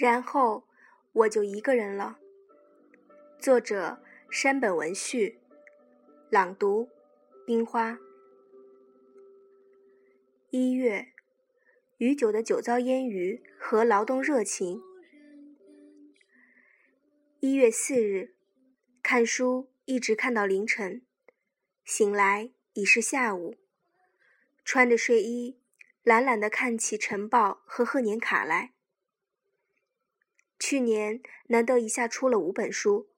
然后我就一个人了。作者：山本文绪，朗读：冰花。一月，余久的酒糟烟雨和劳动热情。一月四日，看书一直看到凌晨，醒来已是下午。穿着睡衣，懒懒地看起《晨报》和贺年卡来。去年难得一下出了五本书，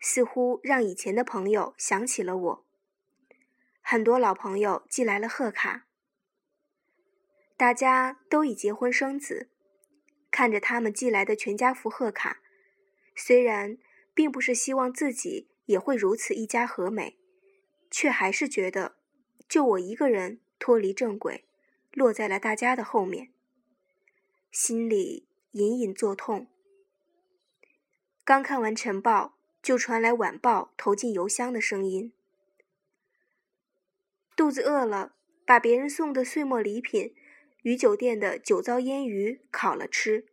似乎让以前的朋友想起了我。很多老朋友寄来了贺卡，大家都已结婚生子。看着他们寄来的全家福贺卡，虽然并不是希望自己也会如此一家和美，却还是觉得，就我一个人脱离正轨，落在了大家的后面，心里隐隐作痛。刚看完晨报，就传来晚报投进邮箱的声音。肚子饿了，把别人送的岁末礼品——鱼酒店的酒糟腌鱼烤了吃。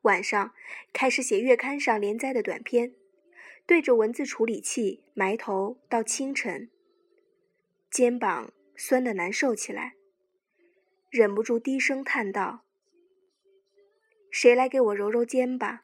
晚上开始写月刊上连载的短篇，对着文字处理器埋头到清晨。肩膀酸得难受起来，忍不住低声叹道：“谁来给我揉揉肩吧？”